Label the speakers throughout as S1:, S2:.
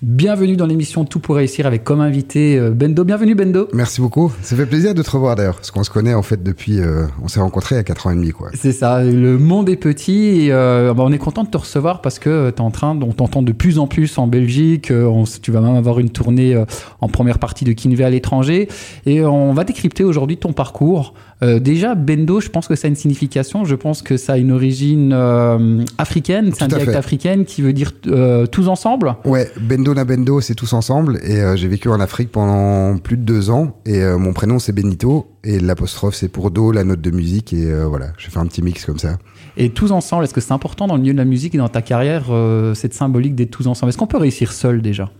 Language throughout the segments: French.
S1: Bienvenue dans l'émission Tout pour réussir avec comme invité euh, Bendo. Bienvenue Bendo.
S2: Merci beaucoup. Ça fait plaisir de te revoir d'ailleurs, parce qu'on se connaît en fait depuis. Euh, on s'est rencontrés il y a 4 ans et demi quoi.
S1: C'est ça. Le monde est petit et euh, bah, on est content de te recevoir parce que tu es en train, on t'entend de plus en plus en Belgique. On, tu vas même avoir une tournée en première partie de Kinvé à l'étranger et on va décrypter aujourd'hui ton parcours. Euh, déjà, Bendo, je pense que ça a une signification. Je pense que ça a une origine euh, africaine. C'est un dialecte africain qui veut dire euh, tous ensemble.
S2: Ouais, Bendo na Bendo, c'est tous ensemble. Et j'ai vécu en Afrique pendant plus de deux ans. Et mon prénom, c'est Benito. Et l'apostrophe, c'est pour Do, la note de musique. Et voilà, j'ai fait un petit mix comme ça.
S1: Et tous ensemble, est-ce que c'est important dans le milieu de la musique et dans ta carrière, cette symbolique d'être tous ensemble? Est-ce qu'on peut réussir seul déjà?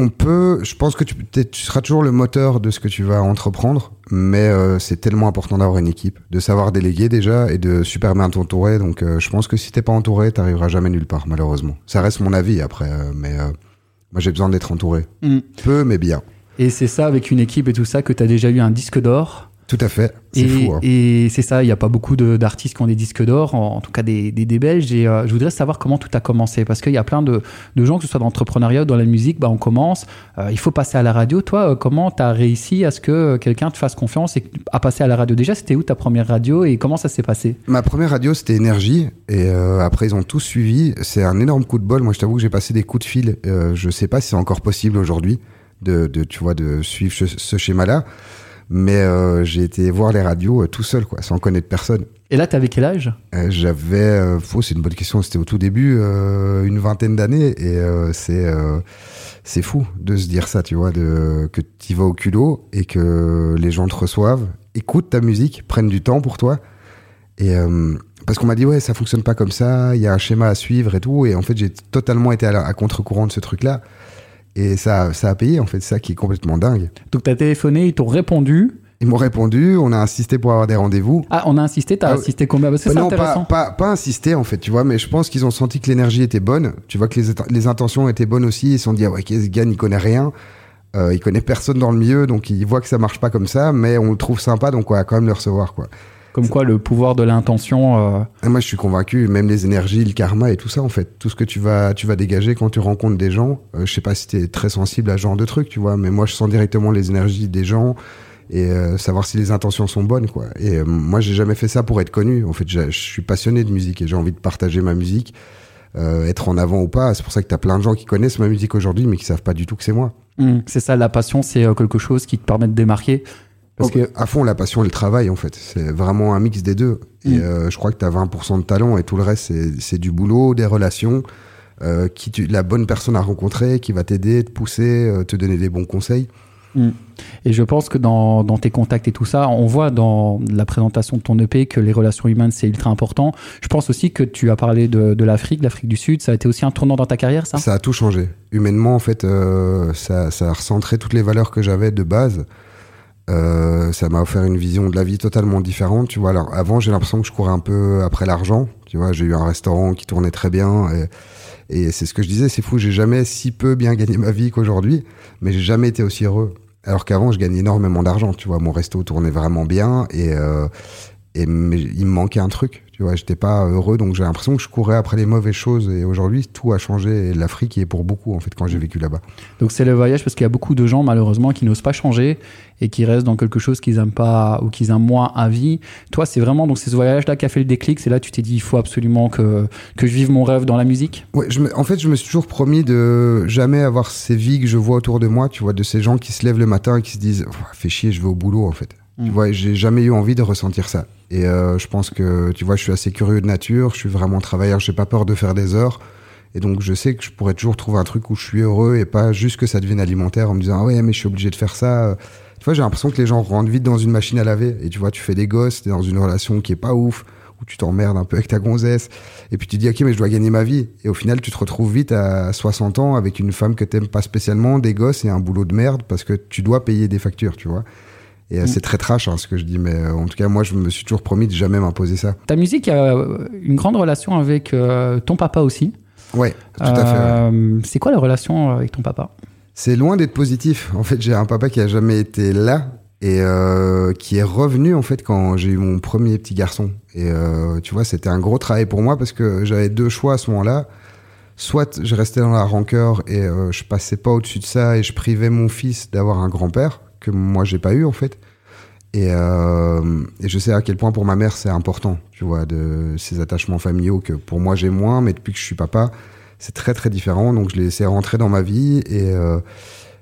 S2: On peut, je pense que tu, tu, seras toujours le moteur de ce que tu vas entreprendre, mais euh, c'est tellement important d'avoir une équipe, de savoir déléguer déjà et de super bien t'entourer. Donc, euh, je pense que si t'es pas entouré, t'arriveras jamais nulle part, malheureusement. Ça reste mon avis après, euh, mais moi j'ai besoin d'être entouré. Mm. Peu, mais bien.
S1: Et c'est ça, avec une équipe et tout ça, que tu as déjà eu un disque d'or
S2: tout à fait, c'est fou. Hein.
S1: Et c'est ça, il n'y a pas beaucoup d'artistes qui ont des disques d'or, en, tout cas des, des, Belges. Et euh, je voudrais savoir comment tout a commencé, parce qu'il y a plein de, de, gens, que ce soit dans l'entrepreneuriat ou dans la musique, bah, on commence, euh, il faut passer à la radio. Toi, euh, comment tu as réussi à ce que quelqu'un te fasse confiance et à passer à la radio? Déjà, c'était où ta première radio et comment ça s'est passé?
S2: Ma première radio, c'était Énergie. Et après, ils ont tous suivi. C'est un énorme coup de bol. Moi, je t'avoue que j'ai passé des coups de fil. je ne sais pas si c'est encore possible aujourd'hui de, de, tu vois, de suivre ce schéma-là. Mais euh, j'ai été voir les radios euh, tout seul, quoi, sans connaître personne.
S1: Et là, t'avais quel âge?
S2: Euh, J'avais, faux, c'est une bonne question. C'était au tout début, une vingtaine d'années, et c'est c'est fou de se dire ça, tu vois, de que tu vas au culot et que les gens te reçoivent, écoutent ta musique, prennent du temps pour toi, et parce qu'on m'a dit ouais, ça fonctionne pas comme ça, il y a un schéma à suivre et tout, et en fait j'ai totalement été à, à contre-courant de ce truc-là. Et ça, ça a payé, en fait, ça qui est complètement dingue.
S1: Donc, tu as téléphoné, ils t'ont répondu.
S2: Ils m'ont répondu, on a insisté pour avoir des rendez-vous.
S1: Ah, on a insisté, t'as as ah insisté combien Parce que
S2: bah Non, pas, pas, pas, insisté en fait, tu vois, mais je pense qu'ils ont senti que l'énergie était bonne, tu vois, que les, les intentions étaient bonnes aussi, ils se sont dit, ah ouais, ce gars, il connaît rien, euh, il connaît personne dans le milieu, donc il voit que ça marche pas comme ça, mais on le trouve sympa, donc on va quand même le recevoir, quoi.
S1: Comme quoi, le pouvoir de l'intention.
S2: Euh, moi, je suis convaincu, même les énergies, le karma et tout ça, en fait, tout ce que tu vas, tu vas dégager quand tu rencontres des gens. Euh, je sais pas si tu es très sensible à ce genre de truc, tu vois, mais moi, je sens directement les énergies des gens et euh, savoir si les intentions sont bonnes, quoi. Et moi, j'ai jamais fait ça pour être connu. En fait, je suis passionné de musique et j'ai envie de partager ma musique, être en avant ou pas. C'est pour ça que tu as plein de gens qui connaissent ma musique aujourd'hui, mais qui savent pas du tout que c'est moi.
S1: Mmh, c'est ça, la passion, c'est quelque chose qui te permet de démarquer.
S2: Parce que à fond, la passion et le travail, en fait. C'est vraiment un mix des deux. Et mm. euh, je crois que tu as 20% de talent et tout le reste, c'est du boulot, des relations, euh, qui tu, la bonne personne à rencontrer, qui va t'aider, te pousser, euh, te donner des bons conseils.
S1: Mm. Et je pense que dans, dans, tes contacts et tout ça, on voit dans la présentation de ton EP que les relations humaines, c'est ultra important. Je pense aussi que tu as parlé de, de l'Afrique, l'Afrique du Sud. Ça a été aussi un tournant dans ta carrière, ça?
S2: Ça a tout changé. Humainement, en fait, ça, ça a recentré toutes les valeurs que j'avais de base. Euh, ça m'a offert une vision de la vie totalement différente. Tu vois, avant, j'ai l'impression que je courais un peu après l'argent. Tu vois, j'ai eu un restaurant qui tournait très bien. Et, et c'est ce que je disais, c'est fou, j'ai jamais si peu bien gagné ma vie qu'aujourd'hui, mais j'ai jamais été aussi heureux. Alors qu'avant, je gagnais énormément d'argent. Tu vois, mon resto tournait vraiment bien et, euh, et mais il me manquait un truc. Tu vois, j'étais pas heureux, donc j'ai l'impression que je courais après les mauvaises choses. Et aujourd'hui, tout a changé. Et l'Afrique est pour beaucoup, en fait, quand j'ai vécu là-bas.
S1: Donc c'est le voyage parce qu'il y a beaucoup de gens, malheureusement, qui n'osent pas changer et qui restent dans quelque chose qu'ils aiment pas ou qu'ils aiment moins à vie. Toi, c'est vraiment donc c'est ce voyage-là qui a fait le déclic. C'est là tu t'es dit, il faut absolument que, que je vive mon rêve dans la musique?
S2: Ouais, je en fait, je me suis toujours promis de jamais avoir ces vies que je vois autour de moi. Tu vois, de ces gens qui se lèvent le matin et qui se disent, fais chier, je vais au boulot, en fait. Tu vois, j'ai jamais eu envie de ressentir ça. Et euh, je pense que, tu vois, je suis assez curieux de nature, je suis vraiment travailleur, j'ai pas peur de faire des heures. Et donc, je sais que je pourrais toujours trouver un truc où je suis heureux et pas juste que ça devienne alimentaire en me disant, ah ouais, mais je suis obligé de faire ça. Tu vois, j'ai l'impression que les gens rentrent vite dans une machine à laver. Et tu vois, tu fais des gosses, t'es dans une relation qui est pas ouf, où tu t'emmerdes un peu avec ta gonzesse. Et puis tu dis, ok, mais je dois gagner ma vie. Et au final, tu te retrouves vite à 60 ans avec une femme que t'aimes pas spécialement, des gosses et un boulot de merde parce que tu dois payer des factures, tu vois. Et euh, mm. c'est très trash hein, ce que je dis, mais euh, en tout cas, moi, je me suis toujours promis de jamais m'imposer ça.
S1: Ta musique a euh, une grande relation avec ton papa aussi.
S2: Ouais, tout à fait.
S1: C'est quoi la relation avec ton papa?
S2: C'est loin d'être positif. En fait, j'ai un papa qui a jamais été là et qui est revenu en fait quand j'ai eu mon premier petit garçon. Et tu vois, c'était un gros travail pour moi parce que j'avais deux choix à ce moment-là soit je restais dans la rancœur et euh, je passais pas au-dessus de ça et je privais mon fils d'avoir un grand-père que moi j'ai pas eu en fait. Et, euh, et, je sais à quel point pour ma mère c'est important, tu vois, de ces attachements familiaux que pour moi j'ai moins, mais depuis que je suis papa, c'est très très différent. Donc je l'ai laissé rentrer dans ma vie et, euh,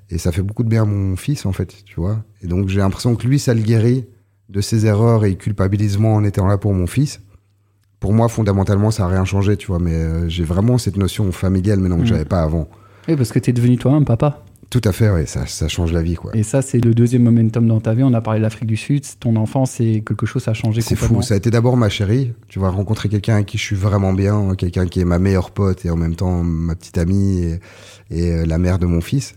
S2: et ça fait beaucoup de bien à mon fils en fait, tu vois. Et donc j'ai l'impression que lui ça le guérit de ses erreurs et il culpabilise moi en étant là pour mon fils pour moi, fondamentalement, ça n'a rien changé, tu vois. Mais euh, j'ai vraiment cette notion familiale maintenant que je mm. j'avais pas avant.
S1: Oui, parce que tu es devenu toi-même papa.
S2: Tout à fait, oui, ça, ça, change la vie. Quoi.
S1: Et ça, c'est le deuxième momentum dans ta vie. On a parlé de l'Afrique du Sud. Ton enfance, c'est quelque chose, ça a changé
S2: C'est fou. Ça a été d'abord ma chérie. Tu vois, rencontrer quelqu'un avec qui je suis vraiment bien, quelqu'un qui est ma meilleure pote et en même temps ma petite amie et, euh, la mère de mon fils.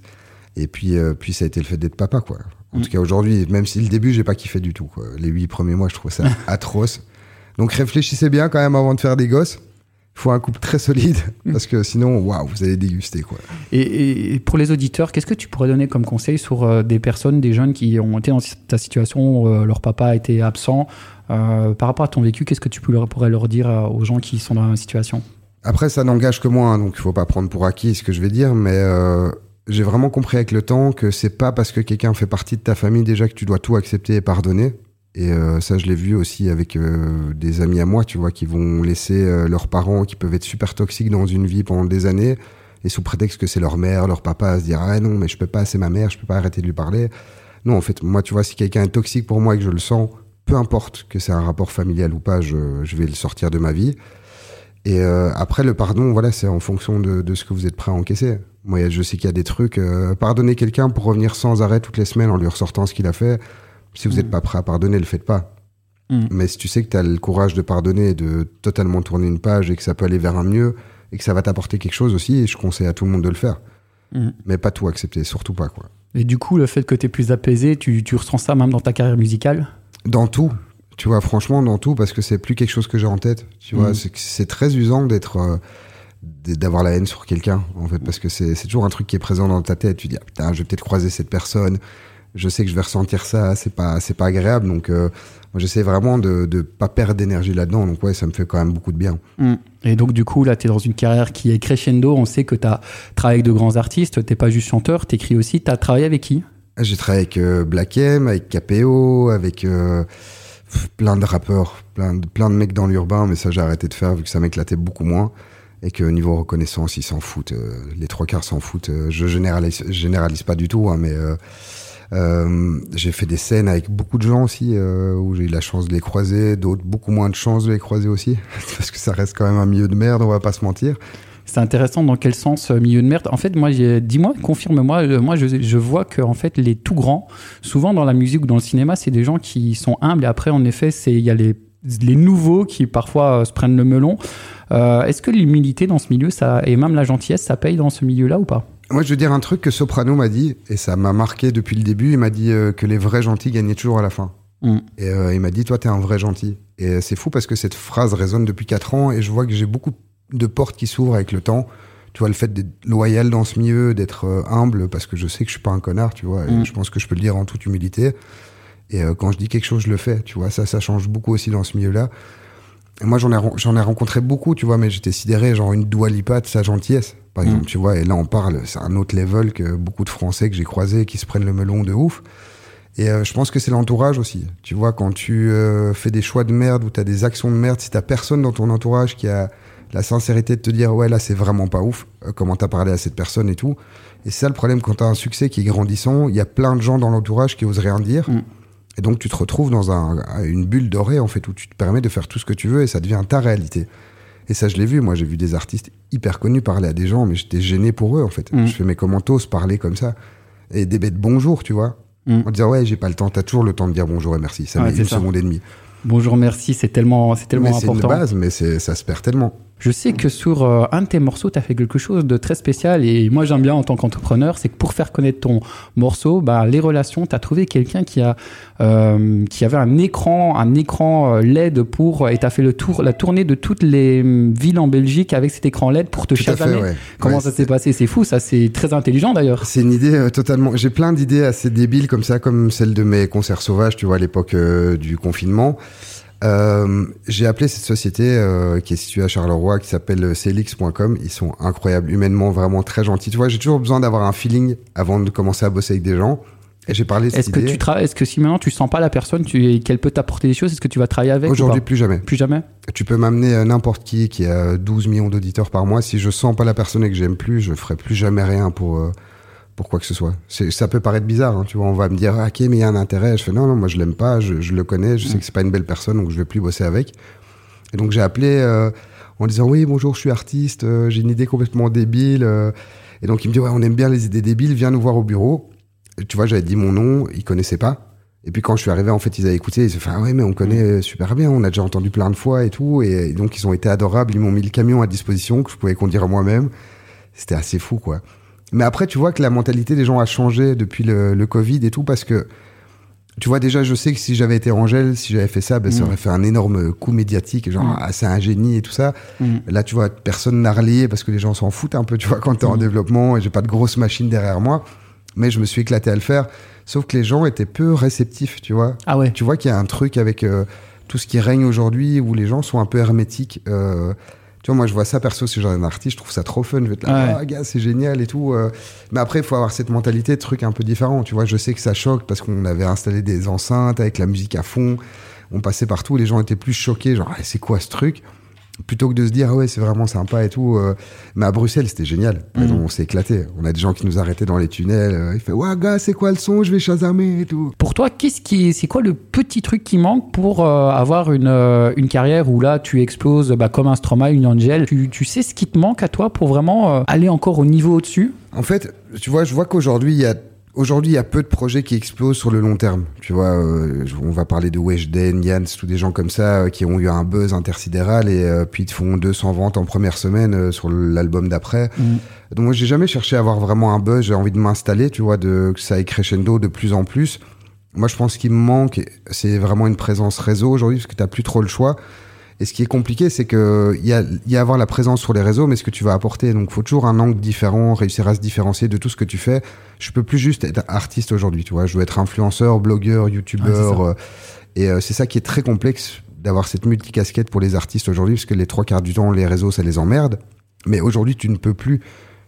S2: Et puis, euh, puis ça a été le fait d'être papa, quoi. En mm. tout cas, aujourd'hui, même si le début, j'ai pas kiffé du tout. Quoi. Les huit premiers mois, je trouve ça atroce. Donc réfléchissez bien quand même avant de faire des gosses. Il faut un couple très solide parce que sinon, waouh, vous allez déguster quoi.
S1: Et, pour les auditeurs, qu'est-ce que tu pourrais donner comme conseil sur euh, des personnes, des jeunes qui ont été dans ta situation, où, euh, leur papa a été absent, euh, par rapport à ton vécu, qu'est-ce que tu pourrais leur dire aux gens qui sont dans la situation?
S2: Après, ça n'engage que moi, hein, donc il faut pas prendre pour acquis ce que je vais dire, mais j'ai vraiment compris avec le temps que c'est pas parce que quelqu'un fait partie de ta famille déjà que tu dois tout accepter et pardonner. Et euh, ça, je l'ai vu aussi avec euh, des amis à moi, tu vois, qui vont laisser euh, leurs parents, qui peuvent être super toxiques dans une vie pendant des années, et sous prétexte que c'est leur mère, leur papa, à se dire ah non, mais je peux pas, c'est ma mère, je peux pas arrêter de lui parler. Non, en fait, moi, tu vois, si quelqu'un est toxique pour moi et que je le sens, peu importe que c'est un rapport familial ou pas, je, je, vais le sortir de ma vie. Et après, le pardon, voilà, c'est en fonction de, de, ce que vous êtes prêt à encaisser. Moi, je sais qu'il y a des trucs. pardonner quelqu'un pour revenir sans arrêt toutes les semaines en lui ressortant ce qu'il a fait si vous n'êtes mm. pas prêt à pardonner, ne le faites pas. Mm. Mais si tu sais que tu as le courage de pardonner et de totalement tourner une page et que ça peut aller vers un mieux et que ça va t'apporter quelque chose aussi, je conseille à tout le monde de le faire. Mm. Mais pas tout accepter, surtout pas. quoi.
S1: Et du coup, le fait que tu es plus apaisé, tu, tu ressens ça même dans ta carrière musicale?
S2: Dans tout. Tu vois, franchement, dans tout, parce que c'est plus quelque chose que j'ai en tête. Tu vois, c'est très usant d'être. Euh, d'avoir la haine sur quelqu'un en fait parce que c'est toujours un truc qui est présent dans ta tête tu dis ah, putain je vais peut-être croiser cette personne je sais que je vais ressentir ça, c'est pas c'est pas agréable. Donc euh, j'essaie vraiment de de pas perdre d'énergie là-dedans. Donc ouais, ça me fait quand même beaucoup de bien.
S1: Mm. Et donc du coup là, tu es dans une carrière qui est crescendo. On sait que tu as travaillé avec de grands artistes. T'es pas juste chanteur, tu écris aussi. Tu as travaillé avec qui?
S2: J'ai travaillé avec euh, Black M, avec KPO, avec euh, plein de rappeurs, plein de plein de mecs dans l'urbain. Mais ça j'ai arrêté de faire vu que ça m'éclatait beaucoup moins et que niveau reconnaissance ils s'en foutent. les trois quarts s'en foutent. je généralise, généralise pas du tout, hein, mais euh, j'ai fait des scènes avec beaucoup de gens aussi euh, où j'ai eu la chance de les croiser, d'autres beaucoup moins de chance de les croiser aussi, parce que ça reste quand même un milieu de merde, on va pas se mentir.
S1: C'est intéressant dans quel sens euh, milieu de merde? En fait, moi, dis-moi, confirme-moi. Moi, je, vois que en fait, les tout grands, souvent dans la musique ou dans le cinéma, c'est des gens qui sont humbles. Et après, en effet, c'est il y a les nouveaux qui parfois se prennent le melon. Est-ce que l'humilité dans ce milieu, et même la gentillesse, ça paye dans ce milieu-là ou pas?
S2: Moi, je veux dire un truc que Soprano m'a dit, et ça m'a marqué depuis le début. Il m'a dit euh, que les vrais gentils gagnaient toujours à la fin. Mm. Et euh, il m'a dit, toi, t'es un vrai gentil. Et c'est fou parce que cette phrase résonne depuis 4 ans et je vois que j'ai beaucoup de portes qui s'ouvrent avec le temps. Tu vois, le fait d'être loyal dans ce milieu, d'être euh, humble, parce que je sais que je suis pas un connard, tu vois, et mm. je pense que je peux le dire en toute humilité. Et quand je dis quelque chose, je le fais, tu vois, ça, ça change beaucoup aussi dans ce milieu-là. Moi, j'en ai, j'en ai rencontré beaucoup, tu vois, mais j'étais sidéré, genre une doualipa de sa gentillesse par exemple, mm. tu vois. Et là, on parle, c'est un autre level que beaucoup de Français que j'ai croisés qui se prennent le melon de ouf. Et euh, je pense que c'est l'entourage aussi. Tu vois, quand tu euh, fais des choix de merde ou tu as des actions de merde, si t'as personne dans ton entourage qui a la sincérité de te dire ouais là c'est vraiment pas ouf, euh, comment t'as parlé à cette personne et tout. Et c'est ça le problème quand t'as un succès qui est grandissant, il y a plein de gens dans l'entourage qui osent rien dire. Mm. Et donc tu te retrouves dans un, une bulle dorée en fait où tu te permets de faire tout ce que tu veux et ça devient ta réalité. Et ça, je l'ai vu. Moi, j'ai vu des artistes hyper connus parler à des gens, mais j'étais gêné pour eux, en fait. Mm. Je fais mes commentos parler comme ça? Et des bêtes bonjour, tu vois. Mm. En disant, ouais, j'ai pas le temps. T'as toujours le temps de dire bonjour et merci. Ça met une seconde et demie.
S1: Bonjour, merci. C'est tellement, c'est tellement important. C'est
S2: une base, mais ça se perd tellement.
S1: Je sais que sur euh, un de tes morceaux, tu as fait quelque chose de très spécial et moi j'aime bien en tant qu'entrepreneur, c'est que pour faire connaître ton morceau, bah, les relations, tu as trouvé quelqu'un qui, a, euh, qui avait un écran, un écran euh, LED pour, et tu as fait le tour, la tournée de toutes les hum, villes en Belgique avec cet écran LED pour te chasamer. Comment ça s'est passé? C'est fou, ça c'est très intelligent d'ailleurs.
S2: C'est une idée totalement. J'ai plein d'idées assez débiles comme ça, comme celle de mes concerts sauvages, tu vois, à l'époque du confinement. Euh, j'ai appelé cette société euh, qui est située à Charleroi, qui s'appelle celix.com. Ils sont incroyables, humainement vraiment très gentils. Tu vois, j'ai toujours besoin d'avoir un feeling avant de commencer à bosser avec des gens. Et j'ai parlé de
S1: Est-ce que
S2: idée.
S1: tu travailles Est-ce que si maintenant tu sens pas la personne, tu qu'elle peut t'apporter des choses, est-ce que tu vas travailler avec ou
S2: Aujourd'hui, plus jamais.
S1: Plus jamais.
S2: Tu peux m'amener euh, n'importe qui qui a 12 millions d'auditeurs par mois. Si je sens pas la personne et que j'aime plus, je ferai plus jamais rien pour, euh, pour quoi que ce soit. Ça peut paraître bizarre, hein, tu vois. On va me dire, ah, ok, mais il y a un intérêt. Je fais, non, non, moi je l'aime pas, je, je le connais, je sais que c'est pas une belle personne, donc je vais plus bosser avec. Et donc j'ai appelé euh, en disant, oui, bonjour, je suis artiste, euh, j'ai une idée complètement débile. euh. et donc il me dit, ouais, on aime bien les idées débiles, viens nous voir au bureau. Et tu vois, j'avais dit mon nom, ils connaissaient pas. Et puis quand je suis arrivé, en fait, ils avaient écouté, ils se sont fait, ah ouais, mais on connaît super bien, on a déjà entendu plein de fois et tout. Et, et donc ils ont été adorables, ils m'ont mis le camion à disposition que je pouvais conduire moi-même. C'était assez fou, quoi. Mais après, tu vois que la mentalité des gens a changé depuis le, le Covid et tout, parce que, tu vois, déjà, je sais que si j'avais été Angèle, si j'avais fait ça, ben, ça
S1: Mm.
S2: aurait fait un énorme coup médiatique, genre,
S1: Mm.
S2: ah, c'est un génie et tout ça.
S1: Mm.
S2: Là, tu vois, personne n'a relayé parce que les gens s'en foutent un peu, tu vois, quand t'es en
S1: Mm.
S2: développement et j'ai pas de grosse machine derrière moi. Mais je me suis éclaté à le faire. Sauf que les gens étaient peu réceptifs, tu vois.
S1: Ah ouais.
S2: Tu vois qu'il y a un truc avec euh, tout ce qui règne aujourd'hui où les gens sont un peu hermétiques. euh, tu vois, moi, je vois ça perso, si j'ai un artiste, je trouve ça trop fun. Je vais être là,
S1: Ouais.
S2: ah, gars, c'est génial et tout. euh. Mais après, il faut avoir cette mentalité de truc un peu différent. Tu vois, je sais que ça choque parce qu'on avait installé des enceintes avec la musique à fond. On passait partout, les gens étaient plus choqués, genre, Ah, c'est quoi ce truc? Plutôt que de se dire, ah ouais, c'est vraiment sympa et tout. euh. Mais à Bruxelles, c'était génial.
S1: Mhm.
S2: On s'est éclaté. On a des gens qui nous arrêtaient dans les tunnels. euh, Ils fait, ouais, gars, c'est quoi le son Je vais chasamer et tout.
S1: Pour toi, qu'est-ce qui, c'est quoi le petit truc qui manque pour euh, avoir une, euh, une carrière où là tu exploses bah, comme un Stromae, une Angel tu, tu sais ce qui te manque à toi pour vraiment aller encore au niveau au-dessus?
S2: En fait, tu vois, je vois qu'aujourd'hui, il y a Aujourd'hui, il y a peu de projets qui explosent sur le long terme. Tu vois, euh, on va parler de Weshden, Jans, tous des gens comme ça euh, qui ont eu un buzz intersidéral et euh, puis ils te font 200 ventes en première semaine euh, sur l'album d'après. Donc moi, j'ai jamais cherché à avoir vraiment un buzz. J'ai envie de m'installer, tu vois, de que ça aille crescendo de plus en plus. Moi, je pense qu'il me manque, c'est vraiment une présence réseau aujourd'hui parce que t'as plus trop le choix. Et ce qui est compliqué, c'est que il y a, il y a avoir la présence sur les réseaux, mais ce que tu vas apporter. Donc, faut toujours un angle différent, réussir à se différencier de tout ce que tu fais. Je peux plus juste être artiste aujourd'hui, tu vois. Je veux être influenceur, blogueur, youtubeur.
S1: Ouais,
S2: euh, et euh, c'est ça qui est très complexe d'avoir cette multicasquette pour les artistes aujourd'hui, parce que les trois quarts du temps, les réseaux, ça les emmerde. Mais aujourd'hui, tu ne peux plus.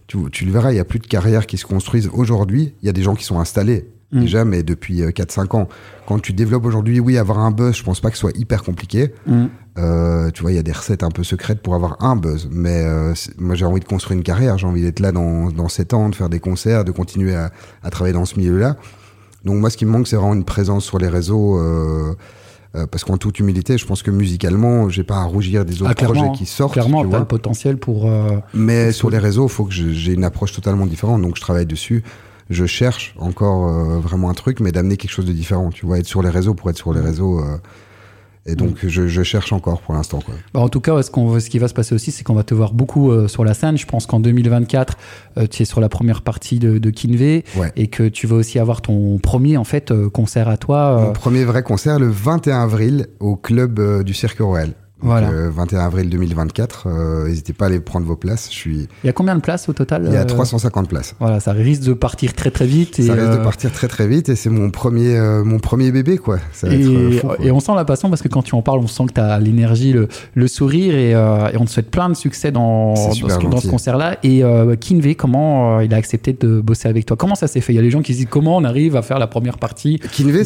S2: Tu, tu le verras, il y a plus de carrières qui se construisent aujourd'hui. Il y a des gens qui sont installés
S1: Mm.
S2: déjà, mais depuis euh, 4-5 ans. Quand tu développes aujourd'hui, oui, avoir un buzz, je pense pas que ce soit hyper compliqué.
S1: Mm.
S2: Euh, tu vois, il y a des recettes un peu secrètes pour avoir un buzz. Mais euh, moi, j'ai envie de construire une carrière. J'ai envie d'être là dans, dans 7 ans, de faire des concerts, de continuer à, à travailler dans ce milieu-là. Donc moi, ce qui me manque, c'est vraiment une présence sur les réseaux. euh, euh, parce qu'en toute humilité, je pense que musicalement, j'ai pas à rougir des autres
S1: Ah,
S2: projets qui sortent.
S1: Clairement,
S2: tu
S1: as le potentiel pour. euh,
S2: Mais sur les réseaux, il faut que j'ai une approche totalement différente. Donc je travaille dessus. Je cherche encore euh, vraiment un truc, mais d'amener quelque chose de différent. Tu vois, être sur les réseaux pour être sur les réseaux. euh, et donc je, je cherche encore pour l'instant.
S1: Bah, en tout cas, ce, qui va se passer aussi, c'est qu'on va te voir beaucoup euh, sur la scène. Je pense qu'en 2024, euh, tu es sur la première partie de, de Kinvey
S2: Ouais.
S1: et que tu vas aussi avoir ton premier en fait euh, concert à toi.
S2: Mon premier vrai concert le 21 avril au club du Cirque Royal. Donc,
S1: Voilà.
S2: euh, 21 avril 2024. euh, N'hésitez pas à aller prendre vos places. Je suis.
S1: Il y a combien de places au total
S2: Il y a
S1: euh,
S2: 350 places.
S1: Voilà, ça risque de partir très très vite.
S2: Ça risque de
S1: euh,
S2: partir très très vite et c'est mon premier euh, mon premier bébé quoi. Ça va
S1: Et,
S2: être euh, fou, quoi.
S1: et on sent la passion parce que quand tu en parles, on sent que tu as l'énergie, le, le sourire et, euh, et on te souhaite plein de succès dans, dans ce, concert-là. Et euh, Kinvey, comment euh, il a accepté de bosser avec toi? Comment ça s'est fait? Il y a les gens qui se disent comment on arrive à faire la première partie
S2: Kinvey.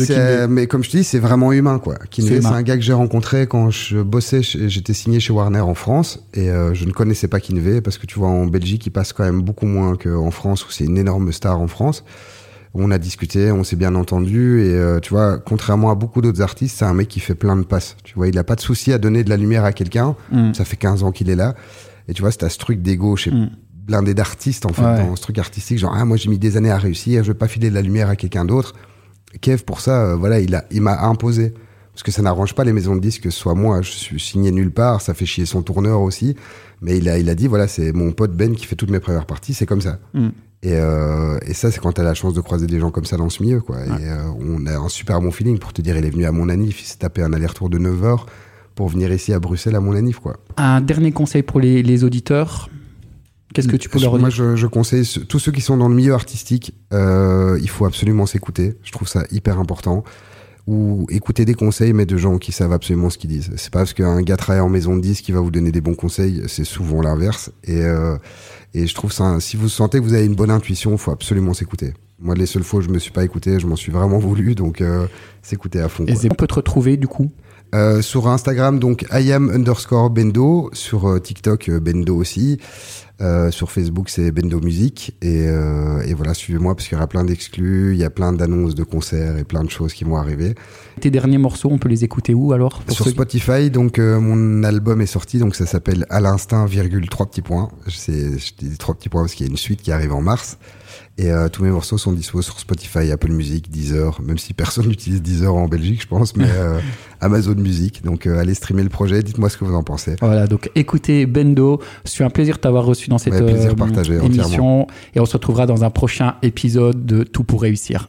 S2: mais comme je te dis, c'est vraiment humain, quoi.
S1: C'est
S2: Kinvey, c'est un gars que j'ai rencontré quand je bossais, j'étais signé chez Warner en France, et euh, je ne connaissais pas Kinvey, parce que tu vois, en Belgique, il passe quand même beaucoup moins qu'en France, où c'est une énorme star en France. On a discuté, on s'est bien entendu, et euh, tu vois, contrairement à beaucoup d'autres artistes, c'est un mec qui fait plein de passes. Tu vois, il a pas de souci à donner de la lumière à quelqu'un.
S1: Mm.
S2: Ça fait 15 ans qu'il est là. Et tu vois, c'est à ce truc d'ego chez
S1: Mm.
S2: blindé d'artistes, en fait,
S1: Ouais.
S2: dans ce truc artistique, genre, ah, moi, j'ai mis des années à réussir, je veux pas filer de la lumière à quelqu'un d'autre. Kev, pour ça, euh, voilà, il a, il m'a imposé. Parce que ça n'arrange pas les maisons de disques soit moi. Je suis signé nulle part. Ça fait chier son tourneur aussi. Mais il a, il a dit, voilà, c'est mon pote Ben qui fait toutes mes premières parties. C'est comme ça.
S1: Mm.
S2: Et, euh, et ça, c'est quand t'as la chance de croiser des gens comme ça dans ce milieu, quoi.
S1: Ouais.
S2: Et euh, on a un super bon feeling. Pour te dire, il est venu à mon anif. Il s'est tapé un aller-retour de 9 heures pour venir ici à Bruxelles à mon anif, quoi.
S1: Un dernier conseil pour les, les auditeurs Qu'est-ce que tu peux leur
S2: Moi,
S1: dire
S2: je, je conseille tous ceux qui sont dans le milieu artistique, euh, il faut absolument s'écouter. Je trouve ça hyper important. Ou écouter des conseils, mais de gens qui savent absolument ce qu'ils disent. C'est pas parce qu'un gars travaille en maison de disques qui va vous donner des bons conseils, c'est souvent l'inverse. Et, euh, et je trouve ça, si vous sentez que vous avez une bonne intuition, il faut absolument s'écouter. Moi, les seules fois où je me suis pas écouté, je m'en suis vraiment voulu, donc euh, s'écouter à fond.
S1: Et on peut te retrouver du coup?
S2: Euh, sur Instagram, donc I am underscore Bendo. Sur TikTok, Bendo aussi. Euh, sur Facebook, c'est Bendo Music. Et, et voilà, suivez-moi parce qu'il y aura plein d'exclus, il y a plein d'annonces de concerts et plein de choses qui vont arriver.
S1: Tes derniers morceaux, on peut les écouter où alors
S2: Sur Spotify, donc mon album est sorti, donc ça s'appelle À l'instinct, virgule, trois petits points. C'est, je dis trois petits points parce qu'il y a une suite qui arrive en mars. Et euh, tous mes morceaux sont dispo sur Spotify, Apple Music, Deezer, même si personne n'utilise Deezer en Belgique, je pense, mais euh, Amazon Music. Donc euh, allez streamer le projet, dites-moi ce que vous en pensez.
S1: Voilà, donc écoutez Bendo, c'est un plaisir de t'avoir reçu dans cette
S2: ouais,
S1: émission. Et on se retrouvera dans un prochain épisode de Tout pour réussir.